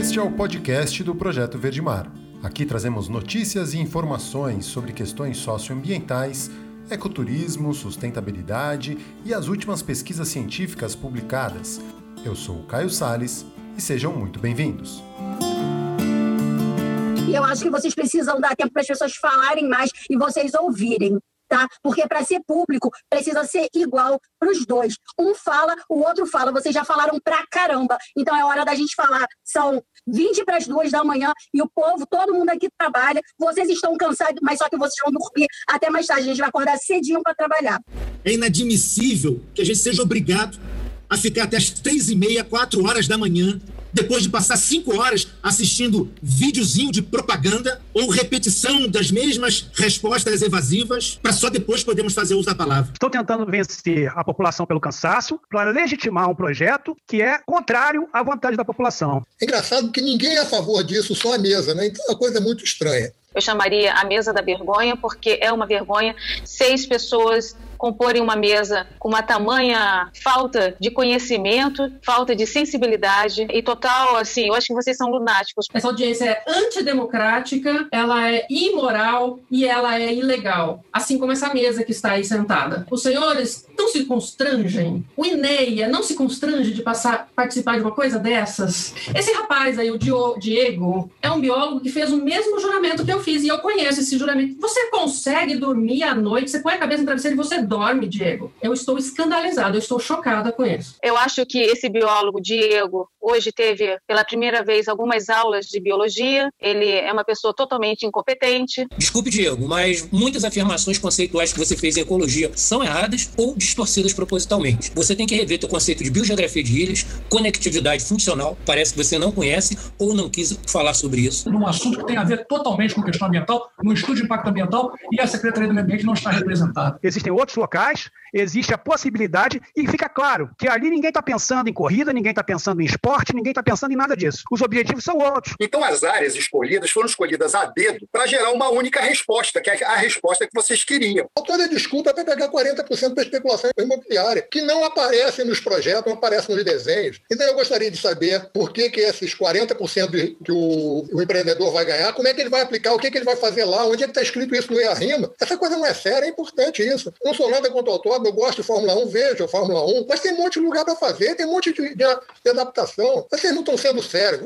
Este é o podcast do Projeto Verde Mar. Aqui trazemos notícias e informações sobre questões socioambientais, ecoturismo, sustentabilidade e as últimas pesquisas científicas publicadas. Eu sou o Caio Sales e sejam muito bem-vindos. E eu acho que vocês precisam dar tempo para as pessoas falarem mais e vocês ouvirem. Tá? Porque para ser público precisa ser igual para os dois. Um fala, o outro fala. Vocês já falaram pra caramba. Então é hora da gente falar. São 20 para as duas da manhã e o povo, todo mundo aqui trabalha. Vocês estão cansados, mas só que vocês vão dormir até mais tarde. A gente vai acordar cedinho para trabalhar. É inadmissível que a gente seja obrigado a ficar até as três e meia, quatro horas da manhã depois de passar cinco horas assistindo videozinho de propaganda ou repetição das mesmas respostas evasivas, para só depois podermos fazer uso da palavra. Estou tentando vencer a população pelo cansaço para legitimar um projeto que é contrário à vontade da população. É engraçado que ninguém é a favor disso, só a mesa, né? Então a coisa é muito estranha. Eu chamaria a mesa da vergonha, porque é uma vergonha seis pessoas comporem uma mesa com uma tamanha falta de conhecimento, falta de sensibilidade e total, assim, eu acho que vocês são lunáticos. Essa audiência é antidemocrática, ela é imoral e ela é ilegal, assim como essa mesa que está aí sentada. Os senhores não se constrangem, o INEA não se constrange de passar, participar de uma coisa dessas. Esse rapaz aí, o Diego, é um biólogo que fez o mesmo juramento que eu fiz e eu conheço esse juramento. Você consegue dormir à noite, você põe a cabeça no travesseiro e você dorme, Diego. Eu estou escandalizado, eu estou chocada com isso. Eu acho que esse biólogo, Diego, hoje teve pela primeira vez algumas aulas de biologia. Ele é uma pessoa totalmente incompetente. Desculpe, Diego, mas muitas afirmações conceituais que você fez em ecologia são erradas ou distorcidas propositalmente. Você tem que rever seu conceito de biogeografia de ilhas, conectividade funcional, parece que você não conhece ou não quis falar sobre isso. Num assunto que tem a ver totalmente com questão ambiental, no estudo de impacto ambiental, e a Secretaria do Meio Ambiente não está representada. Existem outros locais, existe a possibilidade e fica claro que ali ninguém está pensando em corrida, ninguém está pensando em esporte, ninguém está pensando em nada disso. Os objetivos são outros. Então as áreas escolhidas foram escolhidas a dedo para gerar uma única resposta, que é a resposta que vocês queriam. Toda desculpa é para pegar 40% da especulação imobiliária, que não aparece nos projetos, não aparece nos desenhos. Então eu gostaria de saber por que, que esses 40% que o, o, empreendedor vai ganhar, como é que ele vai aplicar, o que, que ele vai fazer lá, onde é que está escrito isso no EA-RIMA. Essa coisa não é séria, é importante isso. Não sou nada contra o autódromo, eu gosto de Fórmula 1, vejo a Fórmula 1, mas tem um monte de lugar para fazer, tem um monte de, de, de adaptação. Vocês não estão sendo sérios.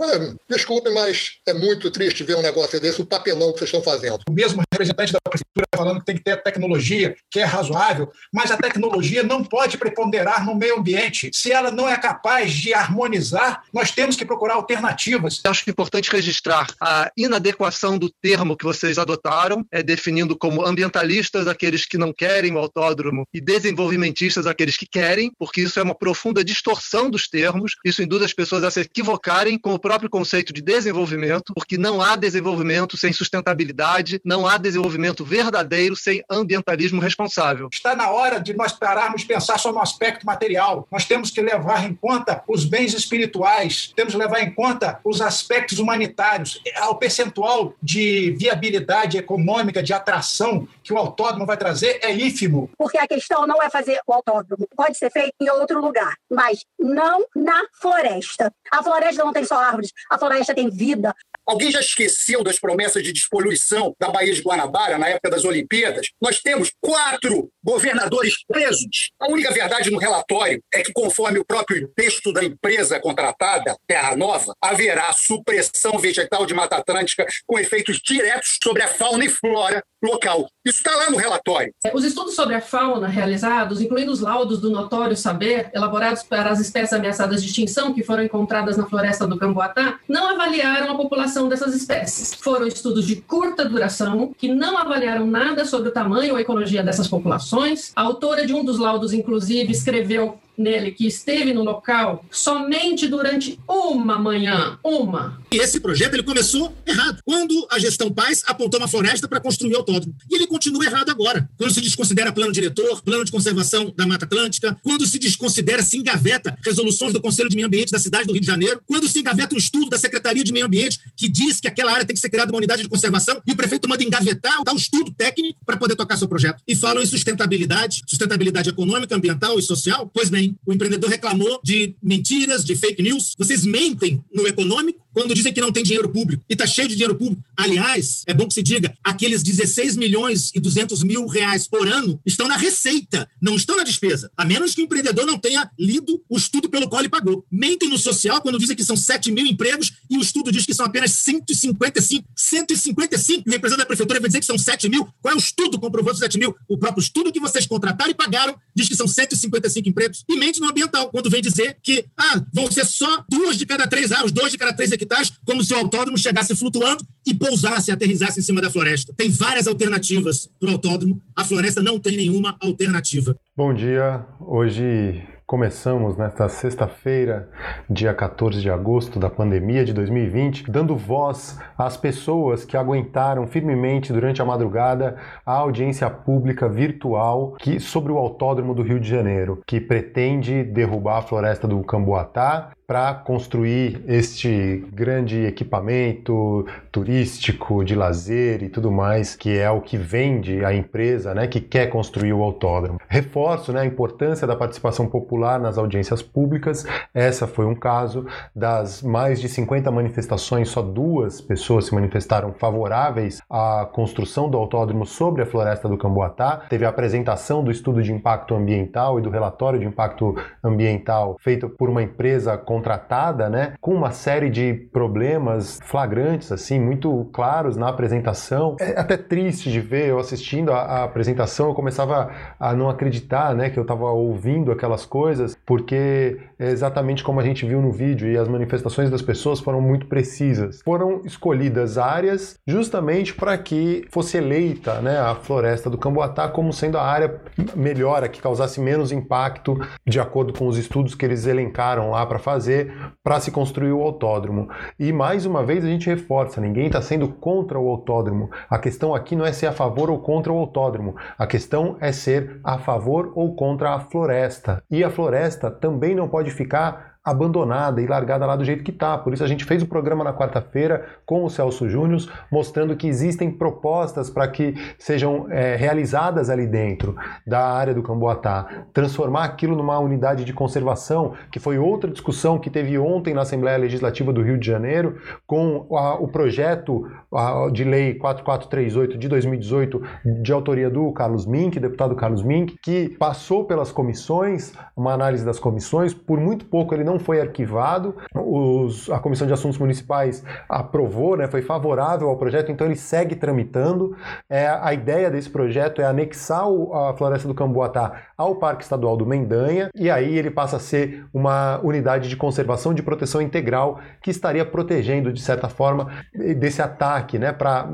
Desculpe, mas é muito triste ver um negócio desse, o papelão que vocês estão fazendo. O mesmo representante da prefeitura falando que tem que ter tecnologia, que é razoável, mas a tecnologia não pode preponderar no meio ambiente. Se ela não é capaz de harmonizar, nós temos que procurar alternativas. Acho importante registrar a inadequação do termo que vocês adotaram, é definindo como ambientalistas aqueles que não querem o autódromo e desenvolvimentistas aqueles que querem, porque isso é uma profunda distorção dos termos. Isso induz as pessoas a se equivocarem com o próprio conceito de desenvolvimento, porque não há desenvolvimento sem sustentabilidade, não há desenvolvimento verdadeiro sem ambientalismo responsável. Está na hora de nós pararmos de pensar só no aspecto material. Nós temos que levar em conta os bens espirituais, temos que levar em conta os aspectos humanitários, o percentual de viabilidade econômica, de atração que o autódromo vai trazer é ínfimo. Porque a questão não é fazer o autódromo, pode ser feito em outro lugar, mas não na floresta. A floresta não tem só árvores, a floresta tem vida. Alguém já esqueceu das promessas de despoluição da Baía de Guanabara na época das Olimpíadas? Nós temos quatro governadores presos. A única verdade no relatório é que, conforme o próprio texto da empresa contratada, Terra Nova, haverá supressão vegetal de Mata Atlântica com efeitos diretos sobre a fauna e flora local. Isso está lá no relatório. Os estudos sobre a fauna realizados, incluindo os laudos do notório saber, elaborados para as espécies ameaçadas de extinção que foram encontradas na floresta do Camboatá, não avaliaram a população dessas espécies. Foram estudos de curta duração, que não avaliaram nada sobre o tamanho ou ecologia dessas populações. A autora de um dos laudos, inclusive, escreveu nele que esteve no local somente durante uma manhã, uma. E esse projeto ele começou errado. Quando a gestão Paz apontou uma floresta para construir o autódromo. E ele continua errado agora. Quando se desconsidera plano diretor, plano de conservação da Mata Atlântica, quando se desconsidera, se engaveta resoluções do Conselho de Meio Ambiente da cidade do Rio de Janeiro, quando se engaveta um estudo da Secretaria de Meio Ambiente que diz que aquela área tem que ser criada uma unidade de conservação e o prefeito manda engavetar, dar um estudo técnico para poder tocar seu projeto. E falam em sustentabilidade, sustentabilidade econômica, ambiental e social. Pois bem, O empreendedor reclamou de mentiras, de fake news. Vocês mentem no econômico quando dizem que não tem dinheiro público. E está cheio de dinheiro público. Aliás, é bom que se diga, aqueles 16 milhões e 200 mil reais por ano estão na receita, não estão na despesa. A menos que o empreendedor não tenha lido o estudo pelo qual ele pagou. Mentem no social quando dizem que são 7 mil empregos e o estudo diz que são apenas 155. 155. O representante da prefeitura vai dizer que são 7 mil. Qual é o estudo comprovando 7 mil? O próprio estudo que vocês contrataram e pagaram diz que são 155 empregos. E mente no ambiental, quando vem dizer que ah, vão ser só duas de cada três, ah, os dois de cada três hectares, como se o autódromo chegasse flutuando e pousasse, aterrissasse em cima da floresta. Tem várias alternativas para o autódromo. A floresta não tem nenhuma alternativa. Bom dia. Hoje Começamos nesta sexta-feira, dia 14 de agosto da pandemia de 2020, dando voz às pessoas que aguentaram firmemente durante a madrugada a audiência pública virtual que, sobre o Autódromo do Rio de Janeiro, que pretende derrubar a floresta do Camboatá para construir este grande equipamento turístico de lazer e tudo mais, que é o que vende a empresa, né, que quer construir o autódromo. Reforço, né, a importância da participação popular nas audiências públicas. Essa foi um caso das mais de 50 manifestações, só duas pessoas se manifestaram favoráveis à construção do autódromo sobre a floresta do Camboatá. Teve a apresentação do estudo de impacto ambiental e do relatório de impacto ambiental feito por uma empresa contratada, né, com uma série de problemas flagrantes, assim, muito claros na apresentação. É até triste de ver, eu assistindo a, a apresentação, eu começava a não acreditar, né, que eu estava ouvindo aquelas coisas, porque é exatamente como a gente viu no vídeo e as manifestações das pessoas foram muito precisas. Foram escolhidas áreas justamente para que fosse eleita, né, a floresta do Camboatá como sendo a área melhor, a que causasse menos impacto, de acordo com os estudos que eles elencaram lá para fazer fazer para se construir o autódromo. E mais uma vez a gente reforça: ninguém está sendo contra o autódromo. A questão aqui não é ser a favor ou contra o autódromo. A questão é ser a favor ou contra a floresta. E a floresta também não pode ficar abandonada e largada lá do jeito que está. Por isso a gente fez o programa na quarta-feira com o Celso Júnior, mostrando que existem propostas para que sejam é, realizadas ali dentro da área do Camboatá. Transformar aquilo numa unidade de conservação, que foi outra discussão que teve ontem na Assembleia Legislativa do Rio de Janeiro, com a, o projeto a, de lei 4438 de 2018, de autoria do Carlos Mink, deputado Carlos Mink, que passou pelas comissões, uma análise das comissões, por muito pouco ele não não foi arquivado. Os, a Comissão de Assuntos Municipais aprovou, né, foi favorável ao projeto, então ele segue tramitando. É, a ideia desse projeto é anexar o, a Floresta do Camboatá ao Parque Estadual do Mendanha, e aí ele passa a ser uma unidade de conservação de proteção integral que estaria protegendo, de certa forma, desse ataque né, pra,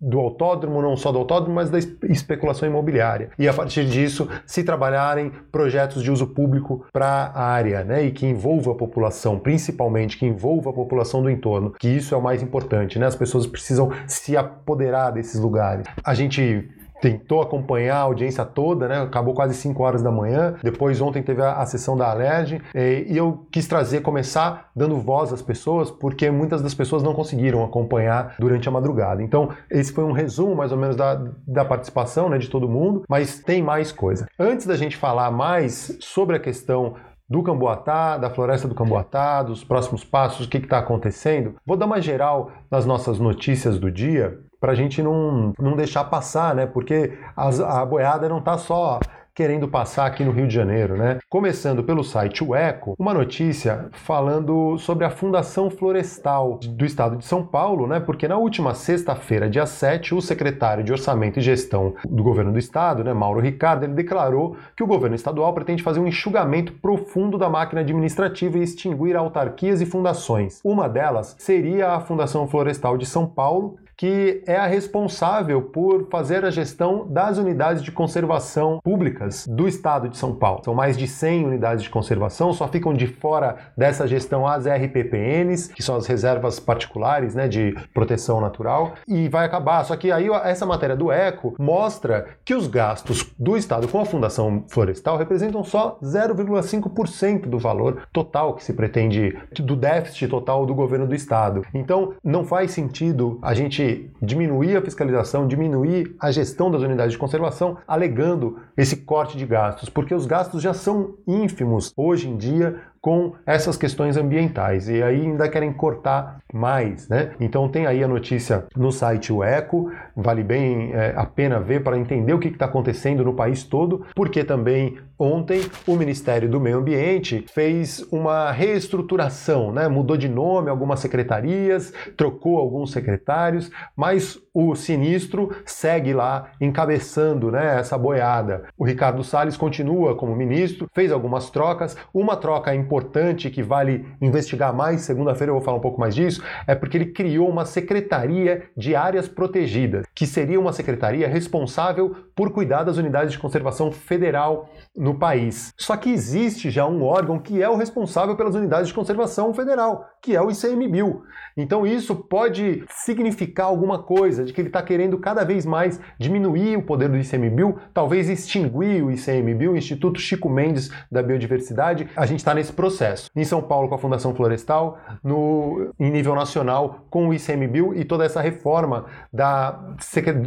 do autódromo, não só do autódromo, mas da especulação imobiliária. E a partir disso, se trabalharem projetos de uso público para a área, né, e que envolvam envolva a população, principalmente que envolva a população do entorno, que isso é o mais importante, né? As pessoas precisam se apoderar desses lugares. A gente tentou acompanhar a audiência toda, né? Acabou quase 5 horas da manhã. Depois ontem teve a, a sessão da Alerj e eu quis trazer, começar dando voz às pessoas, porque muitas das pessoas não conseguiram acompanhar durante a madrugada. Então, esse foi um resumo mais ou menos da, da participação, né, de todo mundo, mas tem mais coisa. Antes da gente falar mais sobre a questão do Camboatá, da floresta do Camboatá, dos próximos passos, o que está acontecendo. Vou dar uma geral nas nossas notícias do dia para a gente não, não deixar passar, né? Porque as, a boiada não está só querendo passar aqui no Rio de Janeiro, né? Começando pelo site O Eco, uma notícia falando sobre a Fundação Florestal do Estado de São Paulo, né? Porque na última sexta-feira, dia 7, o secretário de Orçamento e Gestão do Governo do Estado, né, Mauro Ricardo, ele declarou que o governo estadual pretende fazer um enxugamento profundo da máquina administrativa e extinguir autarquias e fundações. Uma delas seria a Fundação Florestal de São Paulo, que é a responsável por fazer a gestão das unidades de conservação públicas do estado de São Paulo. São mais de 100 unidades de conservação, só ficam de fora dessa gestão as RPPNs, que são as reservas particulares né, de proteção natural, e vai acabar. Só que aí essa matéria do ECO mostra que os gastos do estado com a Fundação Florestal representam só 0,5% do valor total que se pretende, do déficit total do governo do estado. Então, não faz sentido a gente gente diminuir a fiscalização, diminuir a gestão das unidades de conservação, alegando esse corte de gastos, porque os gastos já são ínfimos hoje em dia com essas questões ambientais e aí ainda querem cortar mais, né? Então tem aí a notícia no site o Eco, vale bem é, a pena ver para entender o que está acontecendo no país todo, porque também ontem o Ministério do Meio Ambiente fez uma reestruturação, né? Mudou de nome algumas secretarias, trocou alguns secretários, mas o sinistro segue lá encabeçando, né, essa boiada. O Ricardo Salles continua como ministro, fez algumas trocas, uma troca importante importante que vale investigar mais, segunda-feira eu vou falar um pouco mais disso, é porque ele criou uma secretaria de áreas protegidas, que seria uma secretaria responsável por cuidar das unidades de conservação federal no país. Só que existe já um órgão que é o responsável pelas unidades de conservação federal, que é o ICMBio. Então isso pode significar alguma coisa, de que ele está querendo cada vez mais diminuir o poder do ICMBio, talvez extinguir o ICMBio, o Instituto Chico Mendes da Biodiversidade. A gente está nesse processo. Em São Paulo com a Fundação Florestal, no, em nível nacional com o ICMBio e toda essa reforma da,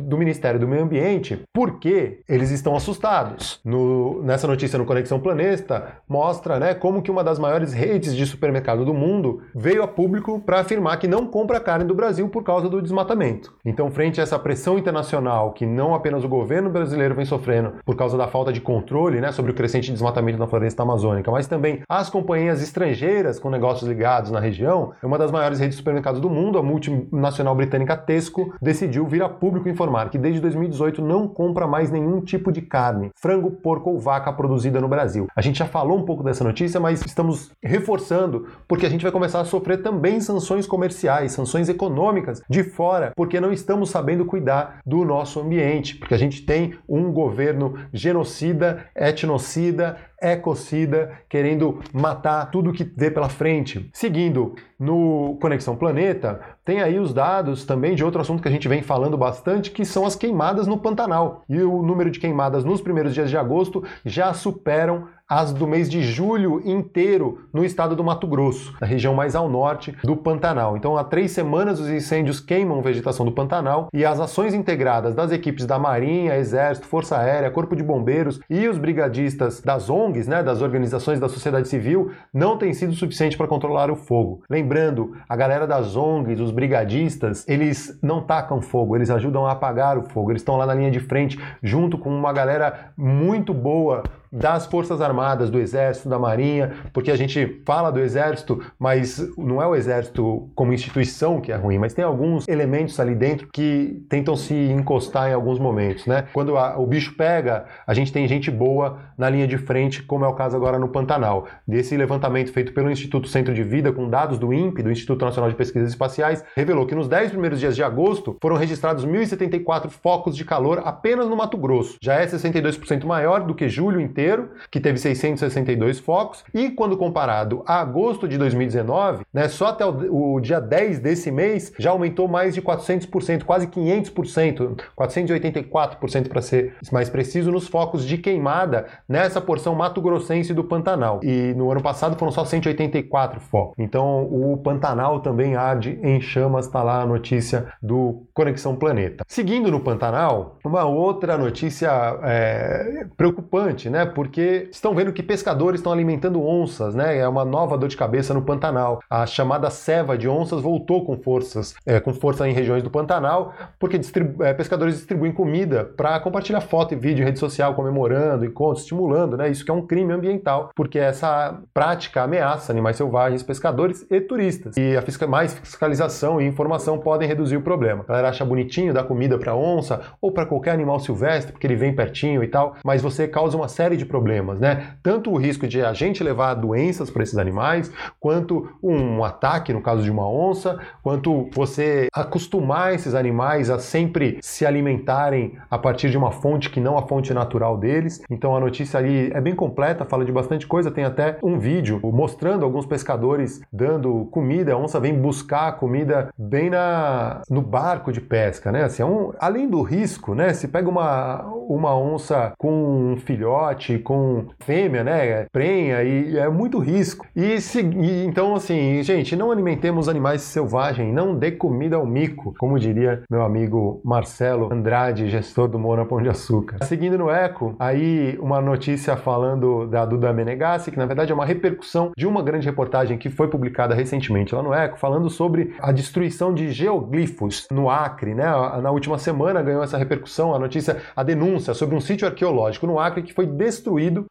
do Ministério do Meio Ambiente, porque eles estão assustados. No, nessa notícia no Conexão Planeta, mostra né, como que uma das maiores redes de supermercado do mundo veio a público para afirmar que não compra carne do Brasil por causa do desmatamento. Então, frente a essa pressão internacional que não apenas o governo brasileiro vem sofrendo por causa da falta de controle né, sobre o crescente desmatamento na floresta amazônica, mas também as companhias estrangeiras com negócios ligados na região, uma das maiores redes de supermercados do mundo, a multinacional britânica Tesco, decidiu vir a público informar que desde 2018 não compra mais nenhum tipo de carne, frango, porco ou vaca produzida no Brasil. A gente já falou um pouco dessa notícia, mas estamos reforçando porque a gente vai começar a sofrer também sanções comerciais, sanções econômicas de fora, porque não estamos sabendo cuidar do nosso ambiente, porque a gente tem um governo genocida, etnocida, ecocida, querendo matar tudo que vê pela frente. Seguindo no Conexão Planeta, tem aí os dados também de outro assunto que a gente vem falando bastante, que são as queimadas no Pantanal. E o número de queimadas nos primeiros dias de agosto já superam as do mês de julho inteiro no estado do Mato Grosso, na região mais ao norte do Pantanal. Então, há três semanas os incêndios queimam vegetação do Pantanal e as ações integradas das equipes da Marinha, Exército, Força Aérea, Corpo de Bombeiros e os brigadistas das ONGs, né, das organizações da sociedade civil, não têm sido suficiente para controlar o fogo. Lembrando, a galera das ONGs, os brigadistas, eles não tacam fogo, eles ajudam a apagar o fogo, eles estão lá na linha de frente junto com uma galera muito boa das Forças Armadas, do Exército, da Marinha, porque a gente fala do Exército, mas não é o Exército como instituição que é ruim, mas tem alguns elementos ali dentro que tentam se encostar em alguns momentos, né? Quando a, o bicho pega, a gente tem gente boa na linha de frente, como é o caso agora no Pantanal. Desse levantamento feito pelo Instituto Centro de Vida, com dados do INPE, do Instituto Nacional de Pesquisas Espaciais, revelou que nos 10 primeiros dias de agosto foram registrados 1.074 focos de calor apenas no Mato Grosso. Já é 62% maior do que julho inteiro que teve 662 focos, e quando comparado a agosto de 2019, né, só até o, o dia 10 desse mês já aumentou mais de 400%, quase 500%, 484% para ser mais preciso, nos focos de queimada nessa porção mato-grossense do Pantanal. E no ano passado foram só 184 focos. Então o Pantanal também arde em chamas, está lá a notícia do Conexão Planeta. Seguindo no Pantanal, uma outra notícia é, preocupante, né? Porque estão vendo que pescadores estão alimentando onças, né? É uma nova dor de cabeça no Pantanal. A chamada ceva de onças voltou com forças, é, com força em regiões do Pantanal, porque distribu é, pescadores distribuem comida para compartilhar foto e vídeo em rede social, comemorando, encontros, estimulando, né? Isso que é um crime ambiental, porque essa prática ameaça animais selvagens, pescadores e turistas. E a fisca mais fiscalização e informação podem reduzir o problema. A galera acha bonitinho dar comida para onça ou para qualquer animal silvestre, porque ele vem pertinho e tal, mas você causa uma série de de problemas, né? Tanto o risco de a gente levar doenças para esses animais, quanto um ataque no caso de uma onça, quanto você acostumar esses animais a sempre se alimentarem a partir de uma fonte que não a fonte natural deles. Então a notícia ali é bem completa, fala de bastante coisa, tem até um vídeo mostrando alguns pescadores dando comida, a onça vem buscar comida bem na no barco de pesca, né? Assim, é um, além do risco, né? Se pega uma uma onça com um filhote com fêmea, né? Prenha e é muito risco. E, se, e então, assim, gente, não alimentemos animais selvagens, não dê comida ao mico, como diria meu amigo Marcelo Andrade, gestor do Mona Pão de Açúcar. Seguindo no Eco, aí uma notícia falando da Duda Menegassi, que na verdade é uma repercussão de uma grande reportagem que foi publicada recentemente lá no Eco, falando sobre a destruição de geoglifos no Acre, né? Na última semana ganhou essa repercussão a notícia, a denúncia sobre um sítio arqueológico no Acre que foi destruído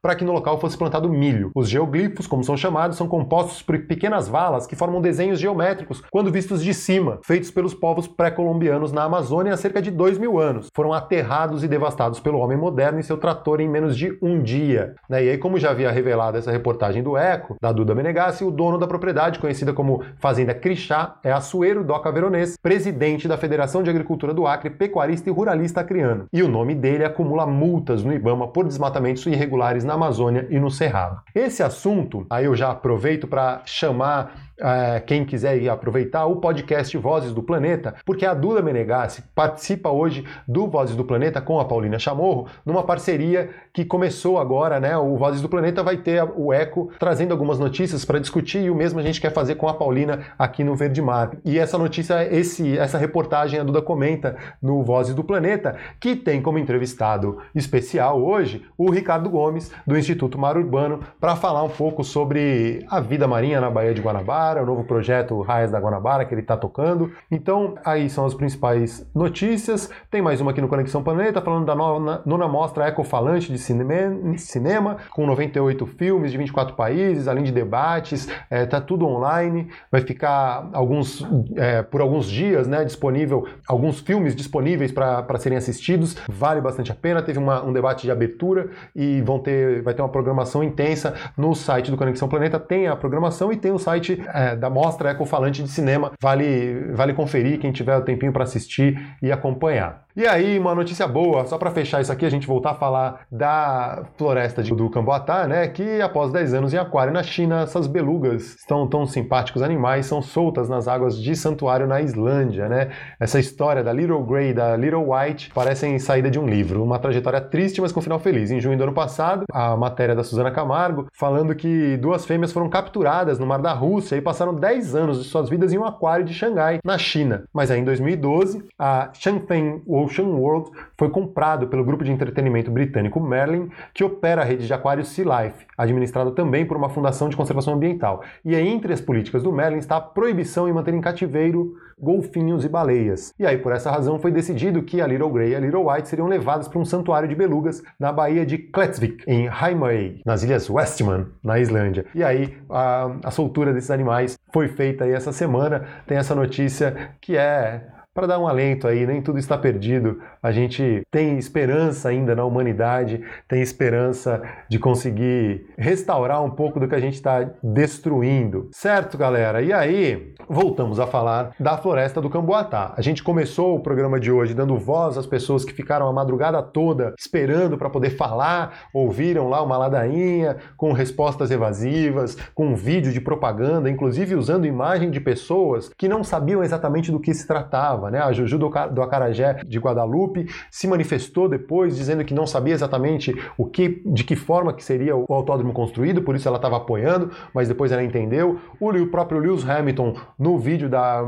para que no local fosse plantado milho. Os geoglifos, como são chamados, são compostos por pequenas valas que formam desenhos geométricos quando vistos de cima, feitos pelos povos pré-colombianos na Amazônia há cerca de dois mil anos. Foram aterrados e devastados pelo homem moderno e seu trator em menos de um dia. Né? E aí, como já havia revelado essa reportagem do Eco, da Duda Menegassi, o dono da propriedade, conhecida como Fazenda Crixá, é Açueiro Doca Veronês, presidente da Federação de Agricultura do Acre, pecuarista e ruralista acriano. E o nome dele acumula multas no Ibama por desmatamentos irregulares na Amazônia e no Cerrado. Esse assunto, aí eu já aproveito para chamar é, quem quiser aproveitar, o podcast Vozes do Planeta, porque a Duda Menegassi participa hoje do Vozes do Planeta com a Paulina Chamorro, numa parceria que começou agora, né? O Vozes do Planeta vai ter o Eco trazendo algumas notícias para discutir e o mesmo a gente quer fazer com a Paulina aqui no Verde Mar. E essa notícia, esse, essa reportagem a Duda comenta no Vozes do Planeta, que tem como entrevistado especial hoje o Ricardo Gomes, do Instituto Mar Urbano, para falar um pouco sobre a vida marinha na Baía de Guanabara Guanabara, o novo projeto Raias da Guanabara que ele está tocando. Então, aí são as principais notícias. Tem mais uma aqui no Conexão Planeta, falando da nona, nona mostra Ecofalante de cinema, cinema, com 98 filmes de 24 países, além de debates, é, tá tudo online. Vai ficar alguns é, por alguns dias, né, disponível alguns filmes disponíveis para serem assistidos. Vale bastante a pena. Teve uma, um debate de abertura e vão ter, vai ter uma programação intensa no site do Conexão Planeta. Tem a programação e tem o site é, da Mostra Ecofalante de Cinema. Vale, vale conferir quem tiver o tempinho para assistir e acompanhar. E aí, uma notícia boa, só para fechar isso aqui, a gente voltar a falar da floresta de, do Camboatá, né? Que após 10 anos em aquário na China, essas belugas estão tão simpáticos animais, são soltas nas águas de santuário na Islândia, né? Essa história da Little Grey da Little White parecem saída de um livro. Uma trajetória triste, mas com final feliz. Em junho do ano passado, a matéria da Suzana Camargo falando que duas fêmeas foram capturadas no mar da Rússia e passaram 10 anos de suas vidas em um aquário de Xangai, na China. Mas aí em 2012, a Shangfeng Ocean World foi comprado pelo grupo de entretenimento britânico Merlin, que opera a rede de aquários Sea Life, administrada também por uma fundação de conservação ambiental. E aí, entre as políticas do Merlin está a proibição em manter em cativeiro golfinhos e baleias. E aí, por essa razão, foi decidido que a Little Grey e a Little White seriam levadas para um santuário de belugas na baía de Klettsvik, em Heimaey, nas ilhas Westman, na Islândia. E aí, a, a soltura desses animais foi feita aí essa semana. Tem essa notícia que é para dar um alento aí, nem tudo está perdido. A gente tem esperança ainda na humanidade, tem esperança de conseguir restaurar um pouco do que a gente está destruindo. Certo, galera? E aí, voltamos a falar da floresta do Camboatá. A gente começou o programa de hoje dando voz às pessoas que ficaram a madrugada toda esperando para poder falar, ouviram lá uma ladainha com respostas evasivas, com um vídeo de propaganda, inclusive usando imagem de pessoas que não sabiam exatamente do que se tratava né? A Juju do, do Acarajé de Guadalupe se manifestou depois dizendo que não sabia exatamente o que, de que forma que seria o autódromo construído, por isso ela estava apoiando, mas depois ela entendeu. O, o próprio Lewis Hamilton no vídeo da,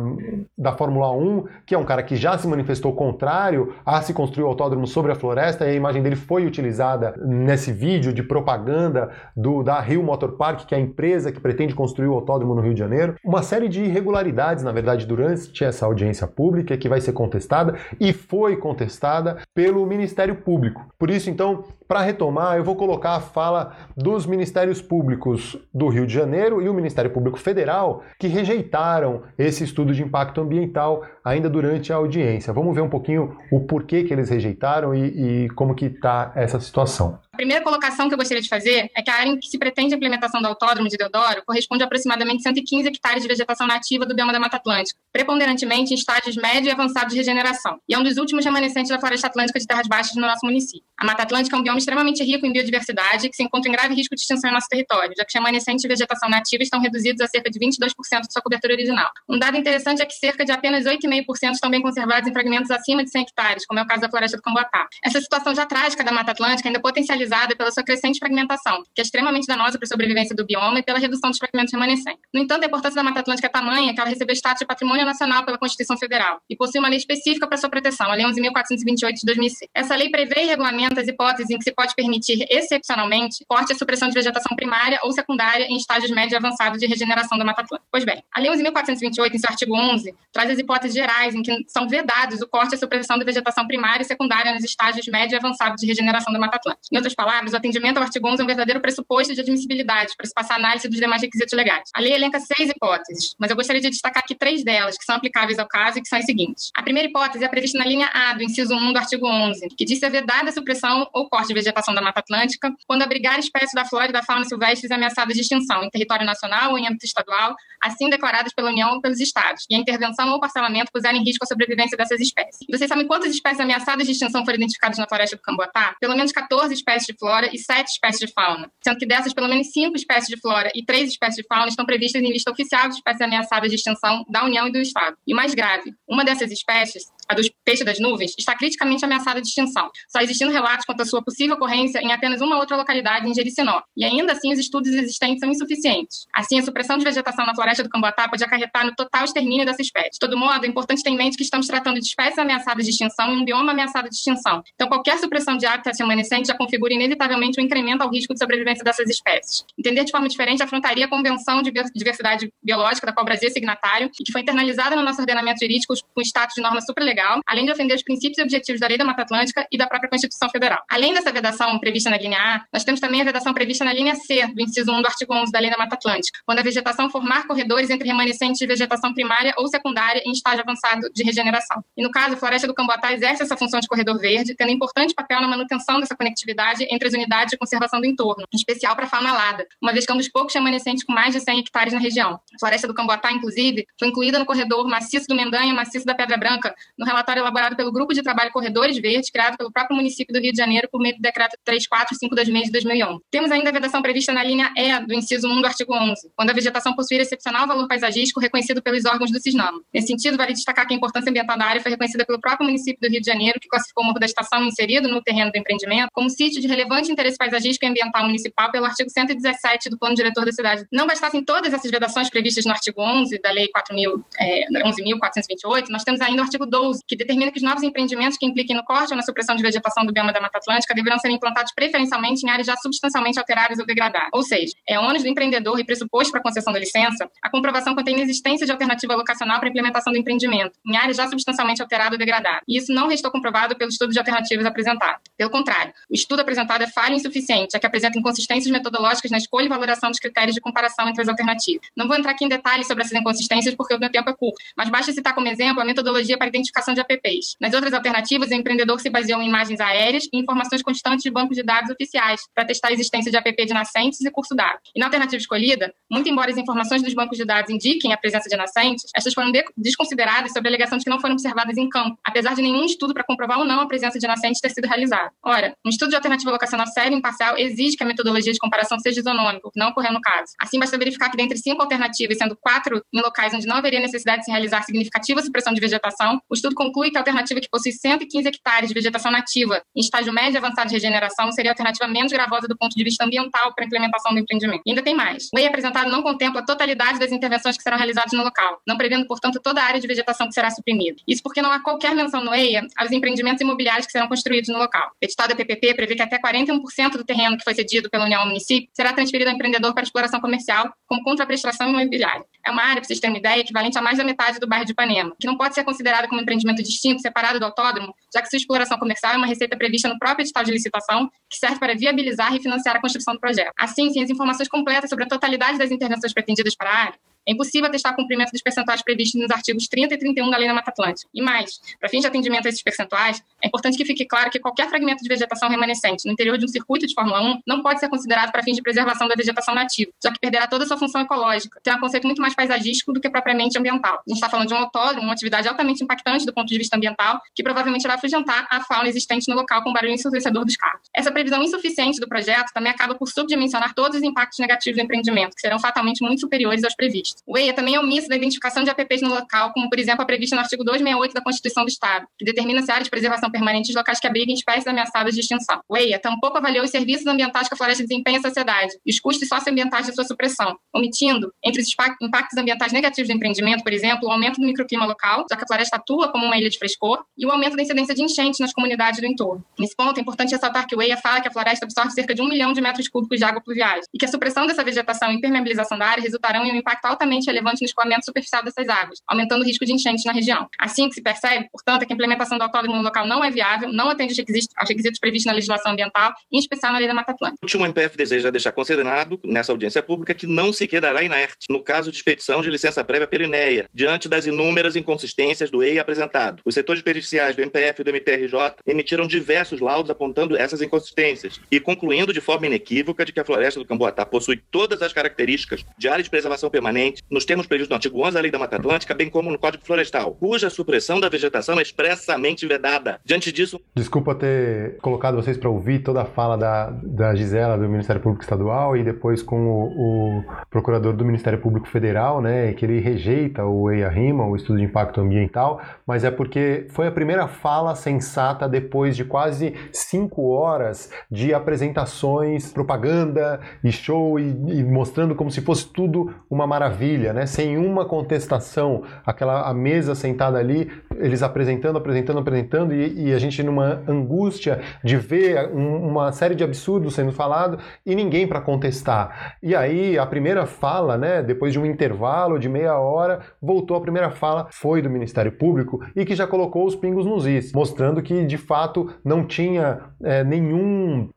da Fórmula 1, que é um cara que já se manifestou contrário a se construir o autódromo sobre a floresta, e a imagem dele foi utilizada nesse vídeo de propaganda do, da Rio Motor Park, que é a empresa que pretende construir o autódromo no Rio de Janeiro. Uma série de irregularidades, na verdade, durante essa audiência pública pública que vai ser contestada e foi contestada pelo Ministério Público. Por isso, então, para retomar, eu vou colocar a fala dos Ministérios Públicos do Rio de Janeiro e o Ministério Público Federal que rejeitaram esse estudo de impacto ambiental ainda durante a audiência. Vamos ver um pouquinho o porquê que eles rejeitaram e, e como que está essa situação. A primeira colocação que eu gostaria de fazer é que a área em que se pretende a implementação do autódromo de Deodoro corresponde a aproximadamente 115 hectares de vegetação nativa do bioma da Mata Atlântica, preponderantemente em estágios médio e avançados de regeneração, e é um dos últimos remanescentes da floresta atlântica de terras baixas no nosso município. A Mata Atlântica é um bioma extremamente rico em biodiversidade que se encontra em grave risco de extinção em nosso território, já que remanescentes e vegetação nativa estão reduzidos a cerca de 22% de sua cobertura original. Um dado interessante é que cerca de apenas 8,5% estão bem conservados em fragmentos acima de 100 hectares, como é o caso da floresta do Camboatá. Essa situação já trágica da Mata Atlântica ainda potencializada pela sua crescente fragmentação, que é extremamente danosa para a sobrevivência do bioma e pela redução dos fragmentos remanescentes. No entanto, a importância da Mata Atlântica é tamanha que ela recebeu status de patrimônio nacional pela Constituição Federal e possui uma lei específica para sua proteção, a Lei 11.428 de 2006. Essa lei prevê e regulamenta as hipóteses em que se pode permitir, excepcionalmente, corte e supressão de vegetação primária ou secundária em estágios médio e avançados de regeneração da Mata Atlântica. Pois bem, a Lei 11.428, em seu artigo 11, traz as hipóteses gerais em que são vedados o corte e a supressão da vegetação primária e secundária nos estágios médio e avançados de regeneração da Mata Atlântica. Em outras palavras, o atendimento ao artigo 11 é um verdadeiro pressuposto de admissibilidade para se passar a análise dos demais requisitos legais. A lei elenca seis hipóteses, mas eu gostaria de destacar aqui três delas que são aplicáveis ao caso e que são as seguintes. A primeira hipótese é prevista na linha A do inciso 1 do artigo 11, que diz ser vedada a supressão ou corte vegetação da Mata Atlântica quando abrigar espécies da flora e da fauna silvestres ameaçadas de extinção em território nacional ou em âmbito estadual, assim declaradas pela União ou pelos Estados, e a intervenção ou parcelamento puserem em risco a sobrevivência dessas espécies. Vocês sabem quantas espécies ameaçadas de extinção foram identificadas na floresta do Camboatá? Pelo menos 14 espécies de flora e 7 espécies de fauna, sendo que dessas, pelo menos 5 espécies de flora e 3 espécies de fauna estão previstas em lista oficial de espécies ameaçadas de extinção da União e do Estado. E mais grave, uma dessas espécies, a dos peixes das nuvens, está criticamente ameaçada de extinção, só existindo relatos quanto à sua possível ocorrência em apenas uma outra localidade em Jericinó. E ainda assim, os estudos existentes são insuficientes. Assim, a supressão de vegetação na floresta do Camboatá pode acarretar no total extermínio dessa espécie. De todo modo, é importante ter em mente que estamos tratando de espécies ameaçadas de extinção em um bioma ameaçado de extinção. Então, qualquer supressão de hábitats remanescentes já configura inevitavelmente um incremento ao risco de sobrevivência dessas espécies. Entender de forma diferente afrontaria a Convenção de Diversidade Biológica, da qual o Brasil é signatário, e que foi internalizada no nosso ordenamento jurídico com status de norma supralegal, além de ofender os princípios e objetivos da Lei da Mata Atlântica e da própria Constituição Federal. Além dessa vedação prevista na linha A, nós temos também a vedação prevista na linha C, do inciso 1 do artigo 11 da Lei da Mata Atlântica, quando a vegetação formar corredores entre remanescentes de vegetação primária ou secundária em estágio avançado de regeneração. E no caso, a Floresta do Camboatá exerce essa função de corredor verde, tendo importante papel na manutenção dessa conectividade entre as unidades de conservação do entorno, em especial para a fauna alada, uma vez que é um dos poucos remanescentes com mais de 100 hectares na região. A Floresta do Camboatá, inclusive, foi incluída no corredor maciço do Mendanha maciço da Pedra Branca, no relatório elaborado pelo Grupo de Trabalho Corredores Verdes, criado pelo próprio município do Rio de Janeiro por meio do decreto 34526 de 2011. Temos ainda a vedação prevista na linha E do inciso 1 do artigo 11, quando a vegetação possuir excepcional valor paisagístico reconhecido pelos órgãos do CISNAM. Nesse sentido, vale destacar que a importância ambiental da área foi reconhecida pelo próprio município do Rio de Janeiro, que classificou o Morro da Estação inserido no terreno do empreendimento como sítio de relevante interesse paisagístico e ambiental municipal pelo artigo 117 do Plano Diretor da Cidade. Não bastassem todas essas vedações previstas no artigo 11 da Lei 4.000, é, 11.428, nós temos ainda o artigo 12, que determina que os novos empreendimentos que impliquem no corte ou na supressão de vegetação do bioma da Mata Atlântica deverão ser implantados preferencialmente em áreas já substancialmente alteradas ou degradadas. Ou seja, é ônus do empreendedor e pressuposto para a concessão da licença a comprovação quanto à inexistência de alternativa locacional para a implementação do empreendimento em áreas já substancialmente alteradas ou degradadas. E isso não restou comprovado pelo estudo de alternativas apresentado. Pelo contrário, o estudo apresentado é falho e insuficiente, já que apresenta inconsistências metodológicas na escolha e valoração dos critérios de comparação entre as alternativas. Não vou entrar aqui em detalhes sobre essas inconsistências porque o meu tempo é curto, mas basta citar como exemplo a metodologia para identificação de APPs. Nas outras alternativas, o empreendedor se baseou em imagens aéreas e informações constantes de bancos de dados oficiais para testar a existência de APP de nascentes e curso d'água. E na alternativa escolhida, muito embora as informações dos bancos de dados indiquem a presença de nascentes, estas foram desconsideradas sob a alegação de que não foram observadas em campo, apesar de nenhum estudo para comprovar ou não a presença de nascentes ter sido realizado. Ora, um estudo de alternativa locacional sério e imparcial exige que a metodologia de comparação seja isonômica, não ocorreu no caso. Assim, basta verificar que dentre cinco alternativas, sendo quatro em locais onde não haveria necessidade de se realizar significativa supressão de vegetação, o estudo conclui que a alternativa que possui 115 hectares de vegetação nativa em estágio médio avançado de regeneração seria a alternativa menos gravosa do ponto de vista ambiental para a implementação do empreendimento. E ainda tem mais. O EI apresentado não contempla a totalidade das intervenções que serão realizadas no local, não prevendo, portanto, toda a área de vegetação que será suprimida. Isso porque não há qualquer menção no EIA aos empreendimentos imobiliários que serão construídos no local. O editado da PPP prevê que até 41% do terreno que foi cedido pela União ao município será transferido ao empreendedor para exploração comercial como contraprestação imobiliária. É uma área, para vocês terem uma ideia, equivalente a mais da metade do bairro de Ipanema, que não pode ser considerada como um distinto, separado do autódromo, já que sua exploração comercial é uma receita prevista no próprio edital de licitação, que serve para viabilizar e financiar a construção do projeto. Assim, sem as informações completas sobre a totalidade das intervenções pretendidas para a área, É impossível atestar cumprimento dos percentuais previstos nos artigos 30 e 31 da Lei da Mata Atlântica. E mais, para fins de atendimento a esses percentuais, é importante que fique claro que qualquer fragmento de vegetação remanescente no interior de um circuito de Fórmula 1 não pode ser considerado para fins de preservação da vegetação nativa, já que perderá toda a sua função ecológica. Tem um conceito muito mais paisagístico do que propriamente ambiental. A gente está falando de um autódromo, uma atividade altamente impactante do ponto de vista ambiental, que provavelmente irá afugentar a fauna existente no local com barulho ensurdecedor dos carros. Essa previsão insuficiente do projeto também acaba por subdimensionar todos os impactos negativos do empreendimento, que serão fatalmente muito superiores aos previstos. O EIA também é omisso da identificação de APPs no local, como, por exemplo, a prevista no artigo 268 da Constituição do Estado, que determina se áreas de preservação permanente de locais que abriguem espécies ameaçadas de extinção. O EIA tampouco avaliou os serviços ambientais que a floresta desempenha à sociedade e os custos socioambientais de sua supressão, omitindo, entre os impactos ambientais negativos do empreendimento, por exemplo, o aumento do microclima local, já que a floresta atua como uma ilha de frescor, e o aumento da incidência de enchentes nas comunidades do entorno. Nesse ponto, é importante ressaltar que o EIA fala que a floresta absorve cerca de um milhão de metros cúbicos de água pluviais e que a supressão dessa vegetação e impermeabilização da área resultarão em um impacto altamente relevante no escoamento superficial dessas águas, aumentando o risco de enchentes na região. Assim, que se percebe, portanto, é que a implementação do autódromo no local não é viável, não atende aos requisitos, aos requisitos previstos na legislação ambiental, em especial na Lei da Mata Atlântica. O último MPF deseja deixar considerado, nessa audiência pública, que não se quedará inerte no caso de expedição de licença prévia pela INEA, diante das inúmeras inconsistências do EI apresentado. Os setores periciais do MPF e do MTRJ emitiram diversos laudos apontando essas inconsistências e concluindo de forma inequívoca de que a floresta do Camboatá possui todas as características de área de preservação permanente, nos termos previstos no artigo 11 da Lei da Mata Atlântica, bem como no Código Florestal, cuja supressão da vegetação é expressamente vedada. Diante disso. Desculpa ter colocado vocês para ouvir toda a fala da, da Gisela do Ministério Público Estadual e depois com o, o procurador do Ministério Público Federal, né, que ele rejeita o EIA-RIMA, o estudo de impacto ambiental, mas é porque foi a primeira fala sensata depois de quase cinco horas de apresentações, propaganda e show e, e mostrando como se fosse tudo uma maravilha, né, sem uma contestação, aquela a mesa sentada ali, eles apresentando, apresentando, apresentando e, e a gente numa angústia de ver um, uma série de absurdos sendo falado e ninguém para contestar. E aí a primeira fala, né, depois de um intervalo de meia hora, voltou a primeira fala foi do Ministério Público e que já colocou os pingos nos is, mostrando que de fato não tinha é, nenhum,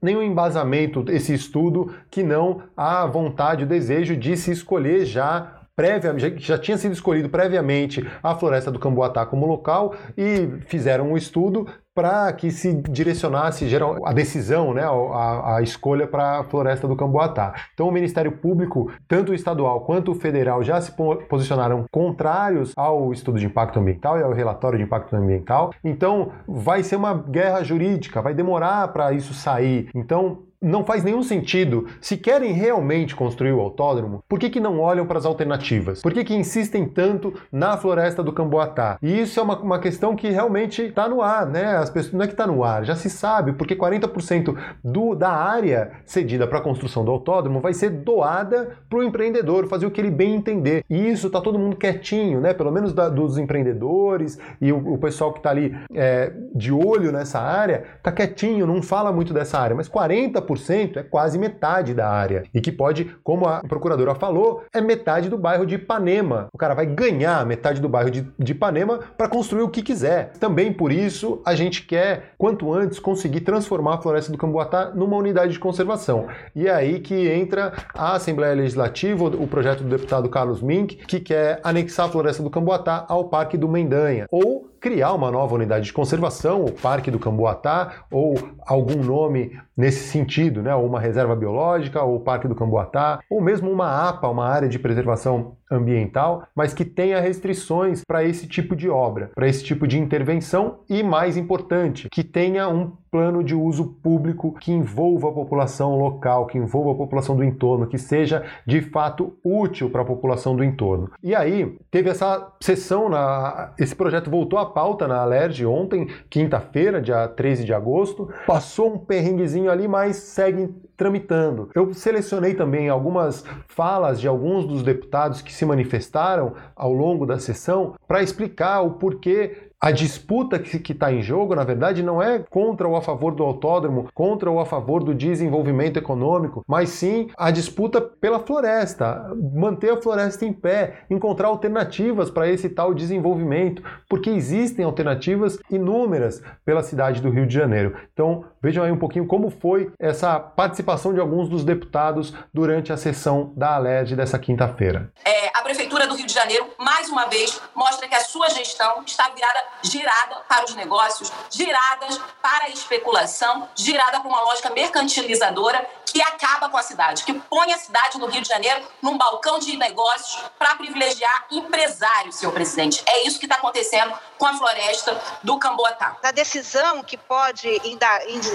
nenhum embasamento esse estudo que não a vontade, o desejo de se escolher já previamente, já tinha sido escolhido previamente a floresta do Camboatá como local e fizeram um estudo para que se direcionasse geral, a decisão, né, a, a escolha para a floresta do Camboatá. Então o Ministério Público, tanto o estadual quanto o federal, já se posicionaram contrários ao estudo de impacto ambiental e ao relatório de impacto ambiental. Então vai ser uma guerra jurídica, vai demorar para isso sair. Então não faz nenhum sentido. Se querem realmente construir o autódromo, por que, que não olham para as alternativas? Por que, que insistem tanto na floresta do Camboatá? E isso é uma, uma questão que realmente está no ar, né? As pessoas, não é que está no ar, já se sabe, porque 40% do, da área cedida para a construção do autódromo vai ser doada para o empreendedor fazer o que ele bem entender. E isso está todo mundo quietinho, né? Pelo menos da, dos empreendedores e o, o pessoal que está ali é, de olho nessa área, está quietinho, não fala muito dessa área, mas 40% 40% é quase metade da área. E que pode, como a procuradora falou, é metade do bairro de Ipanema. O cara vai ganhar metade do bairro de, de Ipanema para construir o que quiser. Também por isso a gente quer, quanto antes, conseguir transformar a Floresta do Camboatá numa unidade de conservação. E é aí que entra a Assembleia Legislativa, o projeto do deputado Carlos Mink, que quer anexar a Floresta do Camboatá ao Parque do Mendanha. Ou criar uma nova unidade de conservação, o Parque do Camboatá, ou algum nome nesse sentido, né? ou uma reserva biológica, ou o Parque do Camboatá, ou mesmo uma APA, uma área de preservação ambiental, mas que tenha restrições para esse tipo de obra, para esse tipo de intervenção e, mais importante, que tenha um plano de uso público que envolva a população local, que envolva a população do entorno, que seja de fato útil para a população do entorno. E aí, teve essa sessão, na... esse projeto voltou à pauta na Alerj ontem, quinta-feira, dia 13 de agosto, passou um perrenguezinho ali, mas segue tramitando. Eu selecionei também algumas falas de alguns dos deputados que se manifestaram ao longo da sessão para explicar o porquê a disputa que está em jogo, na verdade, não é contra ou a favor do autódromo, contra ou a favor do desenvolvimento econômico, mas sim a disputa pela floresta, manter a floresta em pé, encontrar alternativas para esse tal desenvolvimento, porque existem alternativas inúmeras pela cidade do Rio de Janeiro. Então, vejam aí um pouquinho como foi essa participação de alguns dos deputados durante a sessão da ALERJ dessa quinta-feira. É, a Prefeitura do Rio de Janeiro, mais uma vez, mostra que a sua gestão está virada, girada para os negócios, giradas para a especulação, girada com uma lógica mercantilizadora que acaba com a cidade, que põe a cidade no Rio de Janeiro num balcão de negócios para privilegiar empresários, senhor presidente. É isso que está acontecendo com a floresta do Camboatá. A decisão que pode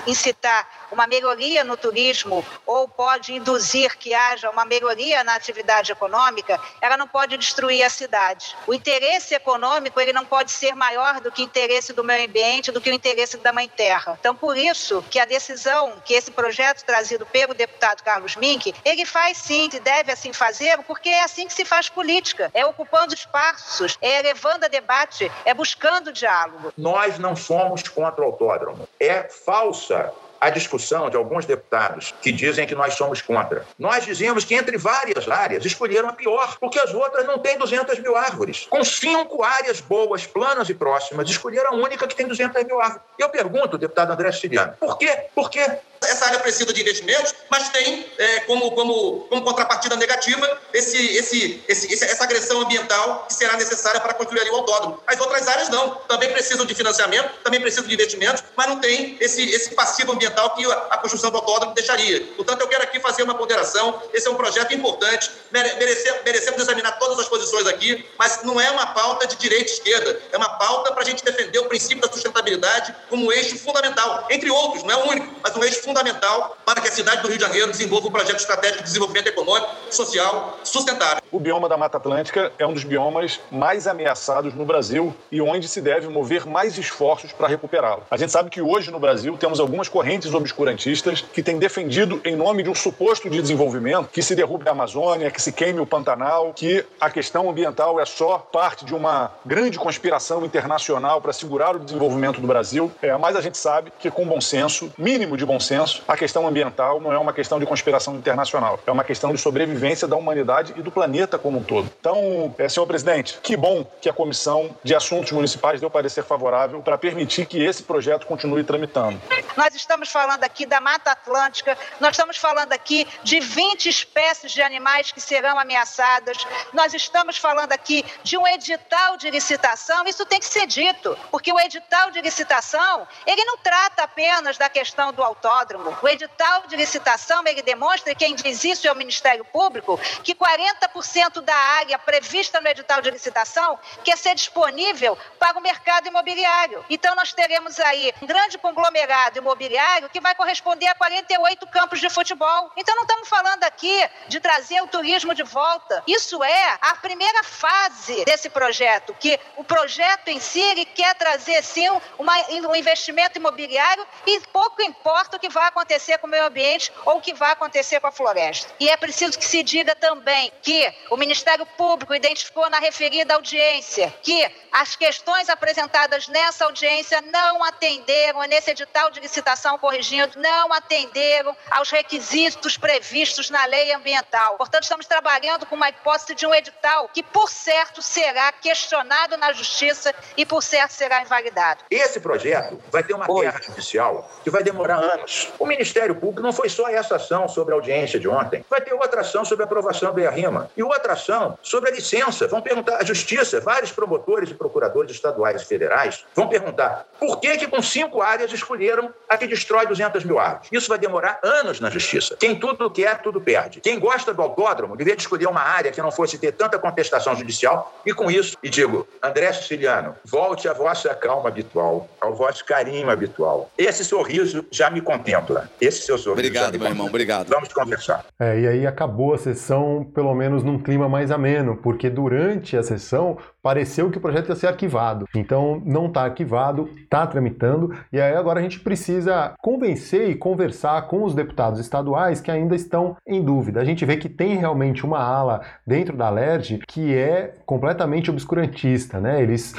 incitar uma melhoria no turismo ou pode induzir que haja uma melhoria na atividade econômica, ela não pode destruir a cidade. O interesse econômico ele não pode ser maior do que o interesse do meio ambiente, do que o interesse da mãe terra. Então, por isso que a decisão que esse projeto trazido pelo deputado Carlos Mink, ele faz sim, e deve assim fazer, porque é assim que se faz política. É ocupando espaços, é elevando a debate, é buscando diálogo. Nós não somos contra o autódromo. É falsa a discussão de alguns deputados que dizem que nós somos contra. Nós dizemos que entre várias áreas escolheram a pior, porque as outras não têm 200 mil árvores. Com cinco áreas boas, planas e próximas, escolheram a única que tem 200 mil árvores. Eu pergunto, deputado André Siciliano, por quê? Por quê? Essa área precisa de investimentos, mas tem é, como, como, como contrapartida negativa esse, esse, esse, essa agressão ambiental que será necessária para construir ali o autódromo. As outras áreas não. Também precisam de financiamento, também precisam de investimentos, mas não tem esse, esse passivo ambiental que a construção do autódromo deixaria. Portanto, eu quero aqui fazer uma ponderação. Esse é um projeto importante. Merece, merecemos examinar todas as posições aqui, mas não é uma pauta de direita e esquerda. É uma pauta para a gente defender o princípio da sustentabilidade como eixo fundamental, entre outros, não é o único, mas um eixo fundamental para que a cidade do Rio de Janeiro desenvolva um projeto estratégico de desenvolvimento econômico, social, sustentável. O bioma da Mata Atlântica é um dos biomas mais ameaçados no Brasil e onde se deve mover mais esforços para recuperá-lo. A gente sabe que hoje no Brasil temos algumas correntes obscurantistas que têm defendido, em nome de um suposto de desenvolvimento, que se derrube a Amazônia, que se queime o Pantanal, que a questão ambiental é só parte de uma grande conspiração internacional para segurar o desenvolvimento do Brasil. É, mas a gente sabe que, com bom senso, mínimo de bom senso, a questão ambiental não é uma questão de conspiração internacional, é uma questão de sobrevivência da humanidade e do planeta como um todo. Então, é, senhor presidente, que bom que a Comissão de Assuntos Municipais deu parecer favorável para permitir que esse projeto continue tramitando. Nós estamos estamos falando aqui da Mata Atlântica, nós estamos falando aqui de 20 espécies de animais que serão ameaçadas, nós estamos falando aqui de um edital de licitação, isso tem que ser dito, porque o edital de licitação, ele não trata apenas da questão do autódromo. O edital de licitação, ele demonstra, quem diz isso é o Ministério Público, que 40% da área prevista no edital de licitação quer ser disponível para o mercado imobiliário. Então, nós teremos aí um grande conglomerado imobiliário que vai corresponder a 48 campos de futebol. Então não estamos falando aqui de trazer o turismo de volta. Isso é a primeira fase desse projeto, que o projeto em si ele quer trazer sim uma, um investimento imobiliário e pouco importa o que vai acontecer com o meio ambiente ou o que vai acontecer com a floresta. E é preciso que se diga também que o Ministério Público identificou na referida audiência que as questões apresentadas nessa audiência não atenderam nesse edital de licitação corrigindo, não atenderam aos requisitos previstos na lei ambiental. Portanto, estamos trabalhando com uma hipótese de um edital que, por certo, será questionado na justiça e, por certo, será invalidado. Esse projeto vai ter uma guerra judicial que vai demorar anos. O Ministério Público não foi só essa ação sobre a audiência de ontem. Vai ter outra ação sobre a aprovação do IARIMA e outra ação sobre a licença. Vão perguntar à justiça, vários promotores e procuradores estaduais e federais vão perguntar por que, que com cinco áreas escolheram a que destrói 200 mil árvores. Isso vai demorar anos na justiça. Quem tudo quer, tudo perde. Quem gosta do autódromo devia escolher uma área que não fosse ter tanta contestação judicial e com isso, e digo, André Siciliano, volte à vossa calma habitual, ao vosso carinho habitual. Esse sorriso já me contempla. Esse seu sorriso. Obrigado, meu irmão, obrigado. Vamos conversar. É, e aí acabou a sessão, pelo menos num clima mais ameno, porque durante a sessão pareceu que o projeto ia ser arquivado. Então não está arquivado, está tramitando, e aí agora a gente precisa convencer e conversar com os deputados estaduais que ainda estão em dúvida. A gente vê que tem realmente uma ala dentro da LERJ que que é completamente obscurantista, né? Eles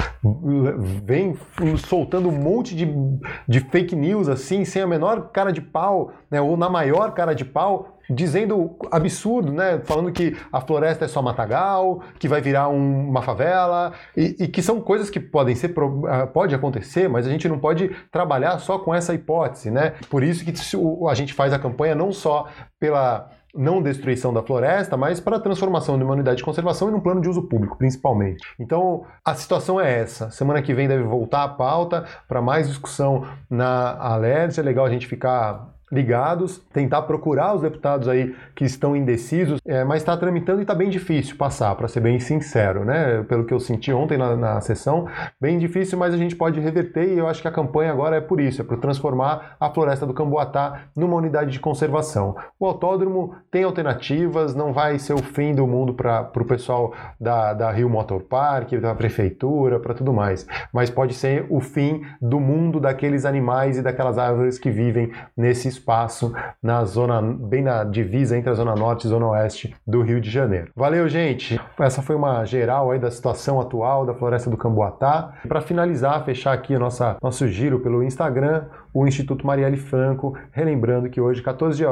vêm soltando um monte de, de fake news assim, sem a menor cara de pau, né? Ou na maior cara de pau, dizendo absurdo, né? Falando que a floresta é só matagal, que vai virar um, uma favela, e, e, que são coisas que podem ser, ah, pode acontecer, mas a gente não pode trabalhar só com essa hipótese, né? Por isso que a gente faz a campanha não só pela não destruição da floresta, mas para a transformação de uma unidade de conservação e num plano de uso público, principalmente. Então, a situação é essa. Semana que vem deve voltar a pauta para mais discussão na Alerj. É legal a gente ficar ligados, tentar procurar os deputados aí que estão indecisos, é, mas está tramitando e está bem difícil passar, para ser bem sincero, né? Pelo que eu senti ontem na, na sessão, bem difícil, mas a gente pode reverter e eu acho que a campanha agora é por isso, é para transformar a floresta do Camboatá numa unidade de conservação. O autódromo tem alternativas, não vai ser o fim do mundo para o pessoal da, da Rio Motor Park, da prefeitura, para tudo mais, mas pode ser o fim do mundo daqueles animais e daquelas árvores que vivem nesse espaço na zona, bem na divisa entre a zona norte e zona oeste do Rio de Janeiro. Valeu, gente! Essa foi uma geral aí da situação atual da floresta do Camboatá. Para finalizar, fechar aqui nossa, nosso giro pelo Instagram, o Instituto Marielle Franco, relembrando que hoje, 14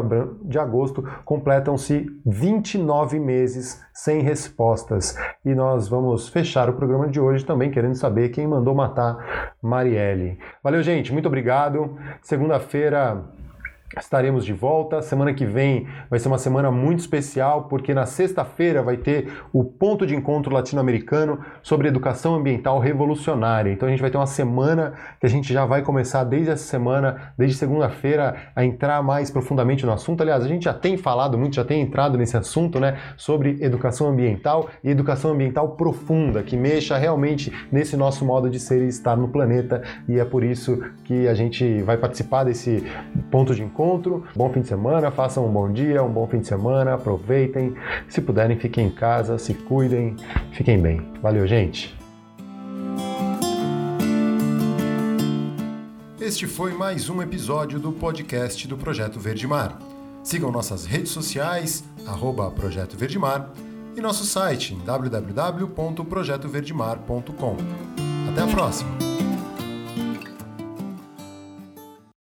de agosto, completam-se 29 meses sem respostas. E nós vamos fechar o programa de hoje também querendo saber quem mandou matar Marielle. Valeu, gente, muito obrigado. Segunda-feira Estaremos de volta. Semana que vem vai ser uma semana muito especial, porque na sexta-feira vai ter o ponto de encontro latino-americano sobre educação ambiental revolucionária. Então a gente vai ter uma semana que a gente já vai começar desde essa semana, desde segunda-feira, a entrar mais profundamente no assunto. Aliás, a gente já tem falado muito, já tem entrado nesse assunto, né, sobre educação ambiental e educação ambiental profunda, que mexa realmente nesse nosso modo de ser e estar no planeta. E é por isso que a gente vai participar desse ponto de encontro encontro. Bom fim de semana, façam um bom dia, um bom fim de semana, aproveitem. Se puderem, fiquem em casa, se cuidem, fiquem bem. Valeu, gente! Este foi mais um episódio do podcast do Projeto Verde Mar. Sigam nossas redes sociais, arroba Projeto Verde Mar, e nosso site www.projetoverdemar.com. Até a próxima!